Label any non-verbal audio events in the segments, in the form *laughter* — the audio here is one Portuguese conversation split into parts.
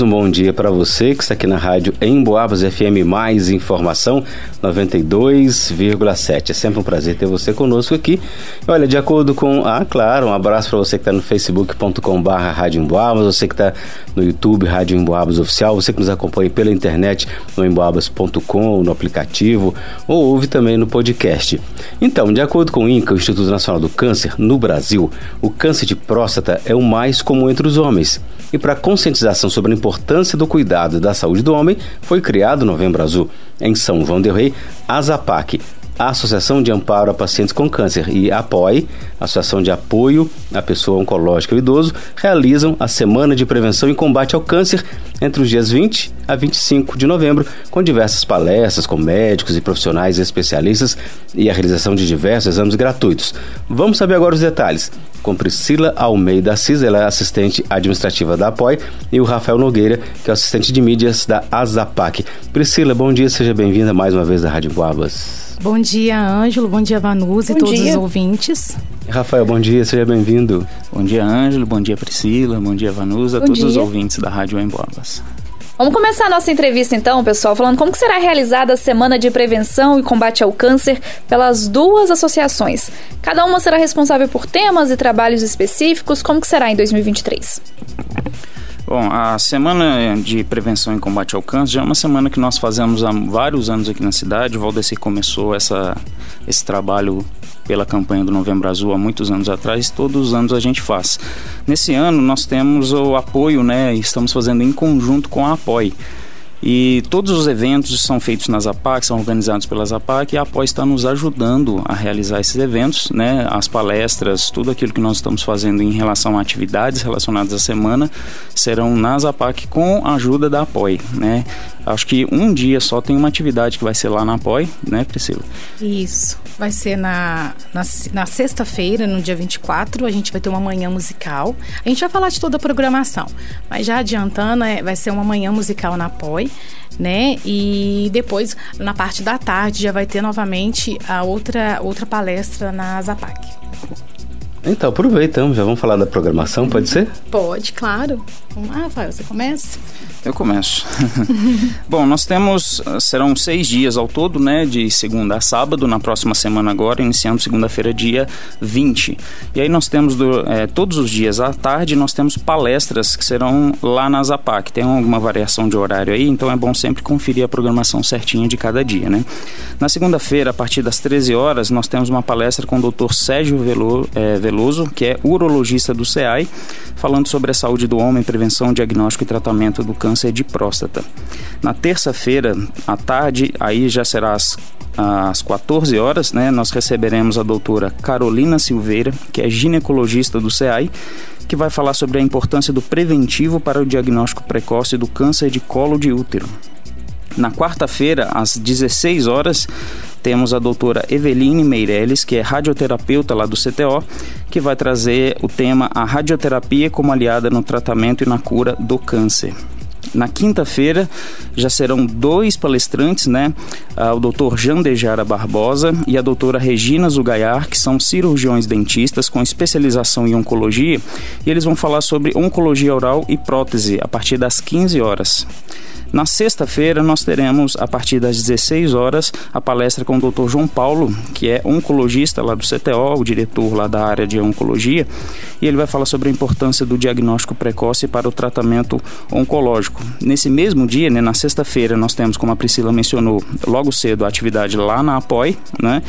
Um bom dia para você que está aqui na rádio em Boabas FM Mais Informação 92,7. É sempre um prazer ter você conosco aqui. Olha, de acordo com. Ah, claro, um abraço para você que está no facebook.com/barra Rádio Emboabas, você que está no YouTube Rádio Emboabas Oficial, você que nos acompanha pela internet no emboabas.com, no aplicativo, ou ouve também no podcast. Então, de acordo com o INCA, o Instituto Nacional do Câncer, no Brasil, o câncer de próstata é o mais comum entre os homens. E para conscientização sobre a importância do cuidado da saúde do homem, foi criado o Novembro Azul. Em São João del Rei, a ZAPAC, a Associação de Amparo a Pacientes com Câncer e a APOI, Associação de Apoio à Pessoa Oncológica e Idoso, realizam a Semana de Prevenção e Combate ao Câncer entre os dias 20 a 25 de novembro, com diversas palestras com médicos e profissionais especialistas e a realização de diversos exames gratuitos. Vamos saber agora os detalhes com Priscila Almeida Assis, ela é assistente administrativa da APOI, e o Rafael Nogueira, que é assistente de mídias da Azapac. Priscila, bom dia, seja bem-vinda mais uma vez da Rádio Guabas. Bom dia, Ângelo. Bom dia, Vanusa e todos dia. os ouvintes. Rafael, bom dia, seja bem-vindo. Bom dia, Ângelo. Bom dia, Priscila. Bom dia, Vanusa, a todos dia. os ouvintes da Rádio Emboabas. Vamos começar a nossa entrevista então, pessoal, falando como será realizada a Semana de Prevenção e Combate ao Câncer pelas duas associações. Cada uma será responsável por temas e trabalhos específicos. Como que será em 2023? Bom, a Semana de Prevenção e Combate ao Câncer já é uma semana que nós fazemos há vários anos aqui na cidade. O Valdeci começou essa, esse trabalho pela campanha do Novembro Azul há muitos anos atrás, todos os anos a gente faz. Nesse ano nós temos o apoio, né? Estamos fazendo em conjunto com a Apoie. E todos os eventos são feitos na Zapac, são organizados pela Zapac e a APOI está nos ajudando a realizar esses eventos, né? As palestras, tudo aquilo que nós estamos fazendo em relação a atividades relacionadas à semana serão na Zapac com a ajuda da APOI, né? Acho que um dia só tem uma atividade que vai ser lá na APOI, né, Priscila? Isso. Vai ser na, na, na sexta-feira, no dia 24, a gente vai ter uma manhã musical. A gente vai falar de toda a programação, mas já adiantando, é, vai ser uma manhã musical na APOI, né? E depois, na parte da tarde, já vai ter novamente a outra, outra palestra na Zapac. Então, aproveitamos, já vamos falar da programação, pode ser? Pode, claro. Vamos lá, Rafael, você começa? Eu começo. *laughs* Bom, nós temos, serão seis dias ao todo, né? De segunda a sábado, na próxima semana agora, iniciando segunda-feira, dia 20. E aí nós temos, do, é, todos os dias à tarde, nós temos palestras que serão lá na Zapac. Tem alguma variação de horário aí, então é bom sempre conferir a programação certinha de cada dia, né? Na segunda-feira, a partir das 13 horas, nós temos uma palestra com o Dr. Sérgio Velo, é, Veloso, que é urologista do CEAI, falando sobre a saúde do homem, prevenção, diagnóstico e tratamento do câncer de próstata. Na terça-feira, à tarde, aí já será às, às 14 horas, né, nós receberemos a doutora Carolina Silveira, que é ginecologista do CEAI, que vai falar sobre a importância do preventivo para o diagnóstico precoce do câncer de colo de útero. Na quarta-feira, às 16 horas, temos a doutora Eveline Meirelles, que é radioterapeuta lá do CTO, que vai trazer o tema A Radioterapia como aliada no tratamento e na cura do câncer. Na quinta-feira já serão dois palestrantes, né? Ah, o Dr. Jandejara Barbosa e a doutora Regina Zugaiar, que são cirurgiões dentistas com especialização em oncologia, e eles vão falar sobre oncologia oral e prótese a partir das 15 horas. Na sexta-feira, nós teremos, a partir das 16 horas, a palestra com o Dr. João Paulo, que é oncologista lá do CTO, o diretor lá da área de oncologia, e ele vai falar sobre a importância do diagnóstico precoce para o tratamento oncológico. Nesse mesmo dia, né, na sexta-feira, nós temos, como a Priscila mencionou, logo cedo a atividade lá na APOI, né?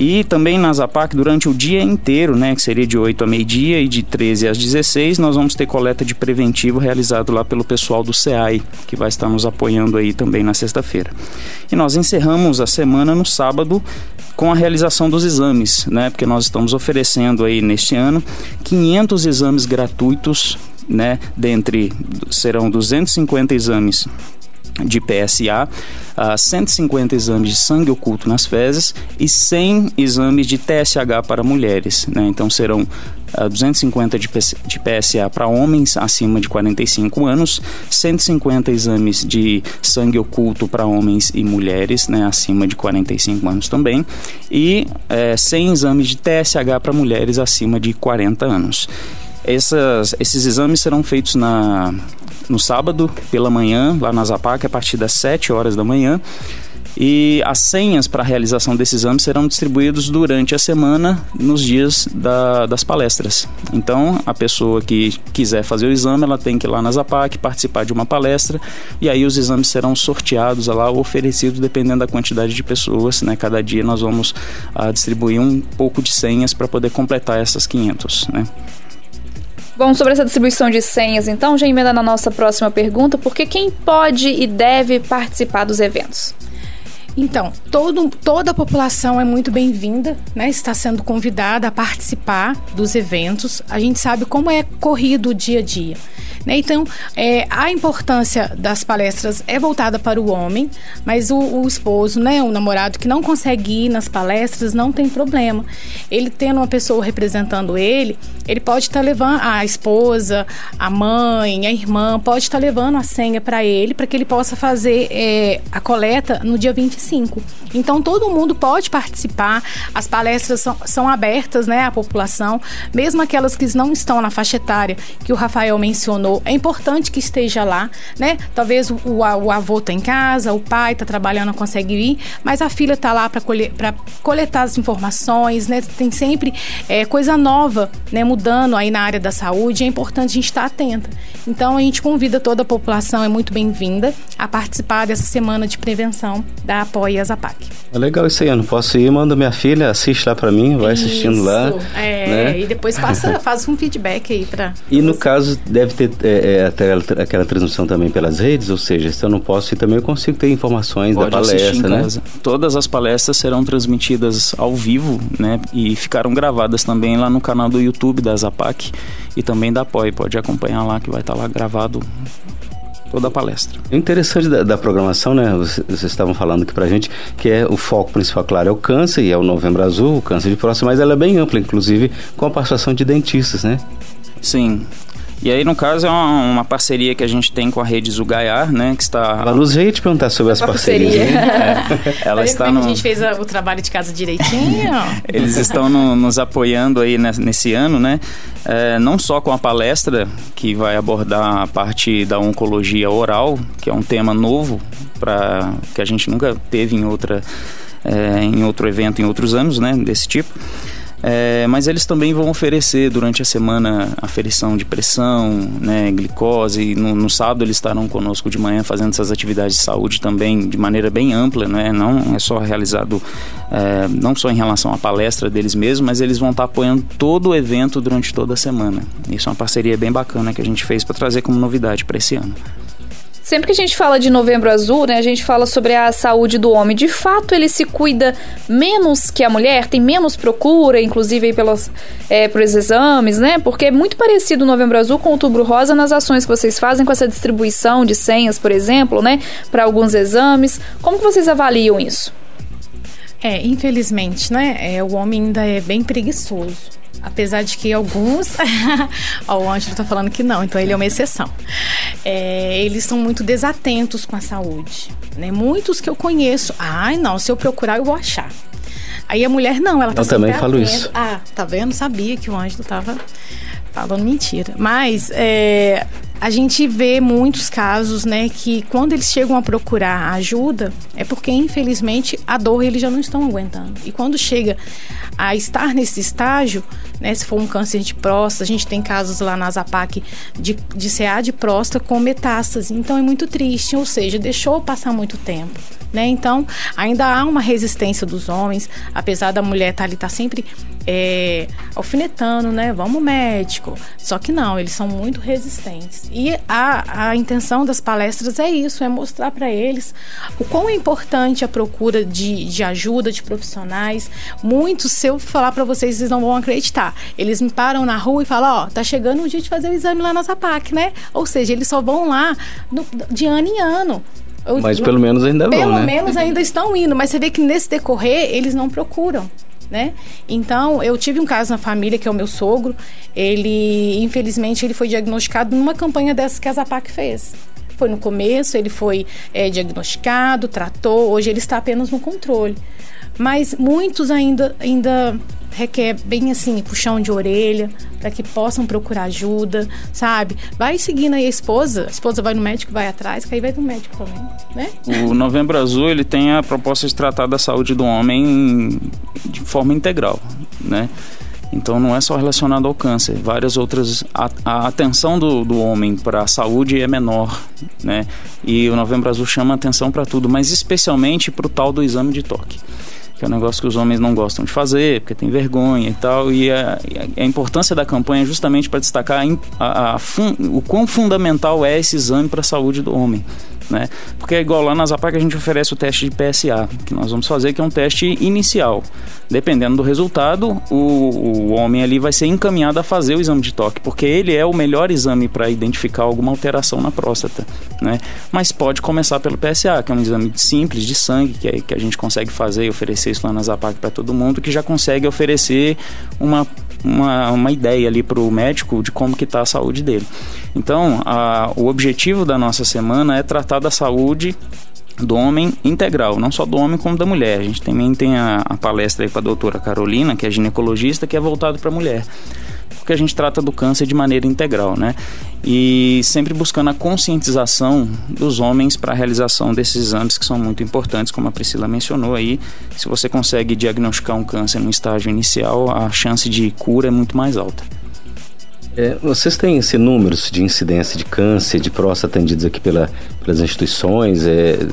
E também na Zapac, durante o dia inteiro, né, que seria de 8 a meio-dia e de 13 às 16, nós vamos ter coleta de preventivo realizado lá pelo pessoal do CEAI, que vai estar nos apoiando aí também na sexta-feira. E nós encerramos a semana no sábado com a realização dos exames, né, porque nós estamos oferecendo aí neste ano 500 exames gratuitos, né, dentre serão 250 exames de PSA, uh, 150 exames de sangue oculto nas fezes e 100 exames de TSH para mulheres. Né? Então serão uh, 250 de, de PSA para homens acima de 45 anos, 150 exames de sangue oculto para homens e mulheres né, acima de 45 anos também, e uh, eh, 100 exames de TSH para mulheres acima de 40 anos. Essas, esses exames serão feitos na, no sábado pela manhã, lá na Zapac, a partir das 7 horas da manhã. E as senhas para a realização desse exame serão distribuídos durante a semana nos dias da, das palestras. Então, a pessoa que quiser fazer o exame, ela tem que ir lá na Zapac, participar de uma palestra, e aí os exames serão sorteados lá, oferecidos dependendo da quantidade de pessoas. Né? Cada dia nós vamos ah, distribuir um pouco de senhas para poder completar essas 500. Né? Bom, sobre essa distribuição de senhas, então, já emenda na nossa próxima pergunta, porque quem pode e deve participar dos eventos? Então, todo, toda a população é muito bem-vinda, né? Está sendo convidada a participar dos eventos. A gente sabe como é corrido o dia a dia. Né? Então, é, a importância das palestras é voltada para o homem, mas o, o, esposo, né, o namorado que não consegue ir nas palestras, não tem problema. Ele tendo uma pessoa representando ele, ele pode estar tá levando a esposa, a mãe, a irmã, pode estar tá levando a senha para ele, para que ele possa fazer é, a coleta no dia 25. Então, todo mundo pode participar, as palestras são, são abertas né, à população, mesmo aquelas que não estão na faixa etária que o Rafael mencionou é importante que esteja lá, né? Talvez o, o, avô está em casa, o pai está trabalhando, não consegue ir, mas a filha está lá para coletar as informações, né? Tem sempre é, coisa nova, né? Mudando aí na área da saúde, é importante a gente estar tá atenta. Então a gente convida toda a população, é muito bem-vinda a participar dessa semana de prevenção da Apoia Zapac. É legal isso aí, eu não posso ir, manda minha filha, assiste lá para mim, vai assistindo isso, lá. É, né? e depois passa, *laughs* faz um feedback aí para. E no caso, deve ter é, é, aquela, transmissão também pelas redes, ou seja, se eu não posso ir também, eu consigo ter informações Pode da palestra, né? Casa. Todas as palestras serão transmitidas ao vivo, né? E ficaram gravadas também lá no canal do YouTube da Zapac e também da POI. Pode acompanhar lá que vai estar lá gravado toda a palestra. O interessante da, da programação, né? Vocês, vocês estavam falando aqui pra gente que é o foco principal, claro, é o câncer e é o Novembro Azul, o câncer de próstata, mas ela é bem ampla, inclusive com a participação de dentistas, né? Sim, e aí, no caso, é uma, uma, parceria que a gente tem com a rede Zugaiar, né? Que está... A Luz veio te perguntar sobre as parcerias. Né? É, *laughs* ela está no... A gente fez o trabalho de casa direitinho. *laughs* Eles estão no, nos apoiando aí nesse ano, né? É, não só com a palestra, que vai abordar a parte da oncologia oral, que é um tema novo, para que a gente nunca teve em outra... É, em outro evento em outros anos, né, desse tipo. É, mas eles também vão oferecer durante a semana aferição de pressão, né, glicose. No, no, sábado eles estarão conosco de manhã fazendo essas atividades de saúde também de maneira bem ampla, né? Não é só realizado, é, não só em relação à palestra deles mesmos, mas eles vão estar apoiando todo o evento durante toda a semana. Isso é uma parceria bem bacana que a gente fez para trazer como novidade para esse ano. Sempre que a gente fala de novembro azul, né, a gente fala sobre a saúde do homem. De fato, ele se cuida menos que a mulher, tem menos procura, inclusive pelos, é, pelos exames, né? Porque é muito parecido o novembro azul com o outubro rosa nas ações que vocês fazem com essa distribuição de senhas, por exemplo, né? Para alguns exames. Como que vocês avaliam isso? É, infelizmente, né? É, o homem ainda é bem preguiçoso. Apesar de que alguns. *laughs* ó, o Ângelo tá falando que não, então ele é uma exceção. É, eles são muito desatentos com a saúde. Né? Muitos que eu conheço. Ai, não, se eu procurar, eu vou achar. Aí a mulher não, ela tá Eu também falo isso. Ah, tá vendo? Sabia que o Ângelo tava falando mentira. Mas é, a gente vê muitos casos, né, que quando eles chegam a procurar ajuda, é porque infelizmente a dor eles já não estão aguentando. E quando chega a estar nesse estágio, né, se for um câncer de próstata, a gente tem casos lá na Zapac de, de CA de próstata com metástase. Então é muito triste, ou seja, deixou passar muito tempo. Né? Então, ainda há uma resistência dos homens, apesar da mulher estar tá ali, tá sempre é, alfinetando, né? Vamos médico. Só que não, eles são muito resistentes. E a, a intenção das palestras é isso, é mostrar para eles o quão é importante a procura de, de ajuda de profissionais. Muitos, se eu falar para vocês, vocês não vão acreditar. Eles me param na rua e falam, ó, oh, tá chegando o dia de fazer o exame lá na Zapac, né? Ou seja, eles só vão lá no, de ano em ano. Mas pelo menos ainda vão, Pelo né? menos ainda estão indo, mas você vê que nesse decorrer eles não procuram. Né? Então, eu tive um caso na família que é o meu sogro. Ele, infelizmente, ele foi diagnosticado numa campanha dessa que a Zapac fez. Foi no começo, ele foi é, diagnosticado, tratou. Hoje ele está apenas no controle. Mas muitos ainda, ainda requer bem assim, puxão de orelha, para que possam procurar ajuda, sabe? Vai seguindo aí a esposa, a esposa vai no médico, vai atrás, que aí vai no médico também, né? O Novembro Azul, ele tem a proposta de tratar da saúde do homem de forma integral, né? Então não é só relacionado ao câncer, várias outras. A, a atenção do, do homem para a saúde é menor, né? E o Novembro Azul chama atenção para tudo, mas especialmente para o tal do exame de toque que é um negócio que os homens não gostam de fazer, porque tem vergonha e tal. E a, a importância da campanha é justamente para destacar a, a, o quão fundamental é esse exame para a saúde do homem né? Porque é igual lá na Zapac a gente oferece o teste de PSA, que nós vamos fazer, que é um teste inicial. Dependendo do resultado, o, o homem ali vai ser encaminhado a fazer o exame de toque, porque ele é o melhor exame para identificar alguma alteração na próstata, né? Mas pode começar pelo PSA, que é um exame simples de sangue, que, é, que a gente consegue fazer e oferecer isso lá na Zapac para todo mundo, que já consegue oferecer uma uma, uma ideia ali para o médico de como que está a saúde dele. Então, a, o objetivo da nossa semana é tratar da saúde do homem integral, não só do homem como da mulher. A gente também tem a, a palestra aí com a doutora Carolina, que é ginecologista, que é voltado para a mulher porque a gente trata do câncer de maneira integral, né? E sempre buscando a conscientização dos homens para a realização desses exames que são muito importantes, como a Priscila mencionou aí. Se você consegue diagnosticar um câncer no estágio inicial, a chance de cura é muito mais alta. É, vocês têm esse números de incidência de câncer de próstata atendidos aqui pela, pelas instituições? É,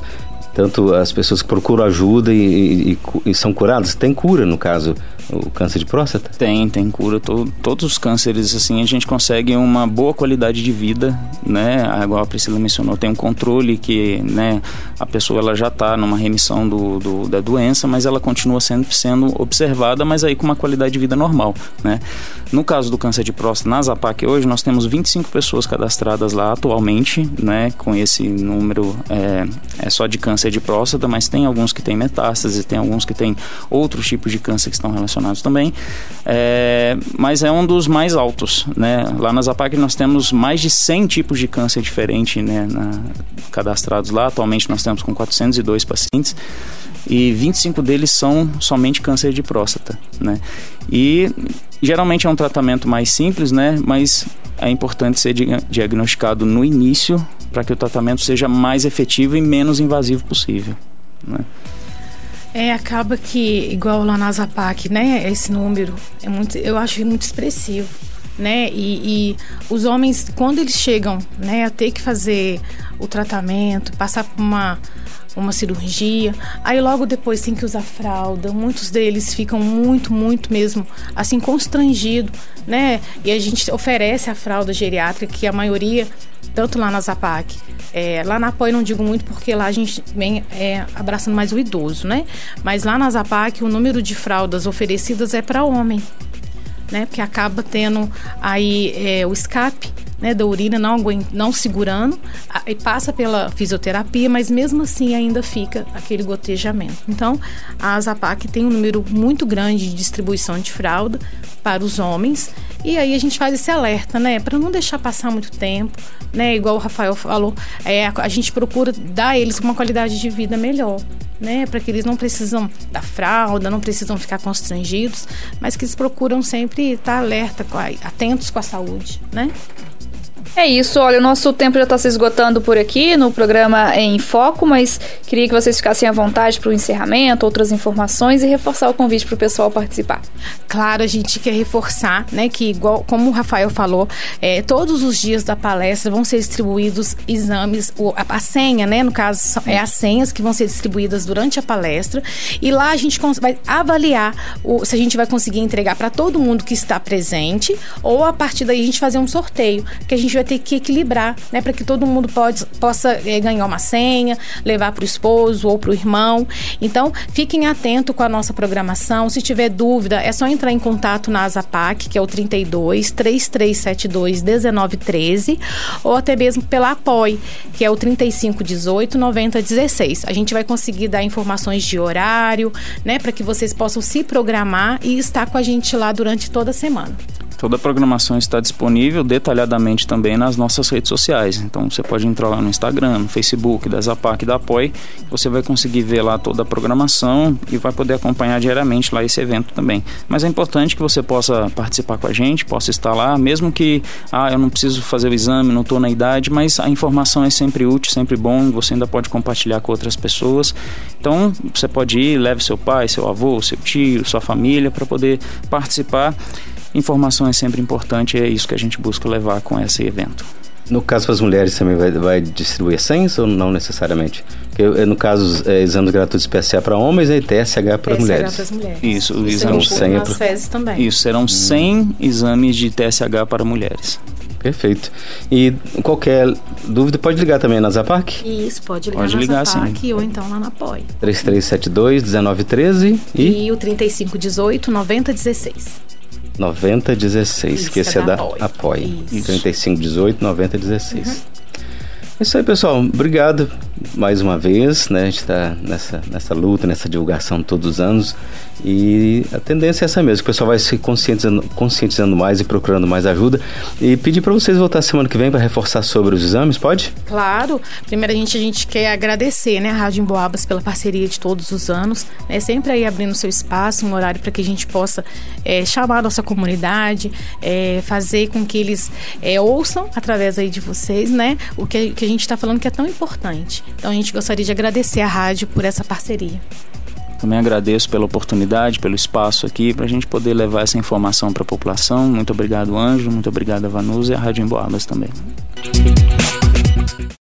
tanto as pessoas que procuram ajuda e, e, e, são curadas, tem cura no caso o câncer de próstata? Tem, tem cura. Todo, todos os cânceres, assim, a gente consegue uma boa qualidade de vida, né? Igual a Priscila mencionou, tem um controle que, né, a pessoa ela já está numa remissão do, do, da doença, mas ela continua sendo, sendo observada, mas aí com uma qualidade de vida normal, né? No caso do câncer de próstata, na Zapac hoje, nós temos 25 pessoas cadastradas lá atualmente, né? Com esse número é, é só de câncer de próstata, mas tem alguns que têm metástase, tem alguns que têm outros tipos de câncer que estão relacionados também. É, mas é um dos mais altos, né? Lá na Zapac nós temos mais de 100 tipos de câncer diferentes, né? Na, cadastrados lá. Atualmente nós temos com 402 pacientes e 25 deles são somente câncer de próstata, né? E geralmente é um tratamento mais simples, né? Mas é importante ser diagnosticado no início para que o tratamento seja mais efetivo e menos invasivo possível, né? É, acaba que, igual lá na Zapac, né? Esse número é muito, eu acho muito expressivo, né? E, e, os homens, quando eles chegam, né, a ter que fazer o tratamento, passar por uma uma cirurgia, aí logo depois tem que usar fralda. Muitos deles ficam muito, muito mesmo assim constrangido, né? E a gente oferece a fralda geriátrica que a maioria tanto lá na Zapac, é, lá na Apoio não digo muito porque lá a gente vem é, abraçando mais o idoso, né? Mas lá na Zapac o número de fraldas oferecidas é para homem, né? Porque acaba tendo aí é, o escape né, da urina não, não segurando e passa pela fisioterapia, mas mesmo assim ainda fica aquele gotejamento. Então, a Zapac tem um número muito grande de distribuição de fralda para os homens e aí a gente faz esse alerta, né, para não deixar passar muito tempo, né, igual o Rafael falou, é, a gente procura dar a eles uma qualidade de vida melhor né? Para que eles não precisam da fralda, não precisam ficar constrangidos, mas que eles procuram sempre estar alerta, atentos com a saúde, né? É isso, olha, o nosso tempo já está se esgotando por aqui no programa em Foco, mas queria que vocês ficassem à vontade para o encerramento, outras informações e reforçar o convite para o pessoal participar. Claro, a gente quer reforçar, né, que igual como o Rafael falou, é, todos os dias da palestra vão ser distribuídos exames, a, senha, né, no caso é as senhas que vão ser distribuídas durante a palestra e lá a gente vai avaliar o, se a gente vai conseguir entregar para todo mundo que está presente ou a partir daí a gente fazer um sorteio que a gente vai ter que equilibrar, né, para que todo mundo pode, possa é, ganhar uma senha, levar para o esposo ou para o irmão. Então, fiquem atentos com a nossa programação. Se tiver dúvida, é só entrar em contato na Azapac, que é o 32 3372 1913, ou até mesmo pela Apoie, que é o 3518 9016. A gente vai conseguir dar informações de horário, né, para que vocês possam se programar e estar com a gente lá durante toda a semana. Toda a programação está disponível detalhadamente também nas nossas redes sociais. Então você pode entrar lá no Instagram, no Facebook da Zapac da Apoie, você vai conseguir ver lá toda a programação e vai poder acompanhar diariamente lá esse evento também. Mas é importante que você possa participar com a gente, possa estar lá, mesmo que ah, eu não preciso fazer o exame, não estou na idade, mas a informação é sempre útil, sempre bom, você ainda pode compartilhar com outras pessoas. Então você pode ir, leve seu pai, seu avô, seu tio, sua família para poder participar informação é sempre importante e é isso que a gente busca levar com esse evento. No caso para as mulheres também vai, vai distribuir senhas ou não necessariamente? Porque, no caso, é, exames gratuitos PSA para homens e TSH para TSH mulheres. para as mulheres. Isso, o Isso exame é senha nas pro- fezes também. Isso, serão 100 exames de TSH para mulheres. Perfeito. E qualquer dúvida pode ligar também na Zapac? Isso, pode ligar Pode na ligar, Zapac ou então lá na POI. 3372 1913 e, E, o 3518 9016. 9016, Isso, que esse é é da Apoie. Apoie. Isso. 3518 9016. É Isso aí, pessoal. Obrigado mais uma vez, né? A gente está nessa, nessa luta, nessa divulgação todos os anos. E a tendência é essa mesmo, o pessoal vai se conscientizando, conscientizando mais e procurando mais ajuda. E pedir para vocês voltar semana que vem para reforçar sobre os exames, pode? Claro, primeiramente a gente quer agradecer, né, a Rádio Emboabas pela parceria de todos os anos, né, sempre aí abrindo seu espaço, um horário para que a gente possa é, chamar a nossa comunidade, é, fazer com que eles é, ouçam através aí de vocês, né, o que, que a gente está falando que é tão importante. Então a gente gostaria de agradecer a rádio por essa parceria. Também agradeço pela oportunidade, pelo espaço aqui, para a gente poder levar essa informação para a população. Muito obrigado, Anjo. Muito obrigado, Vanusa e a Rádio Emboabas também.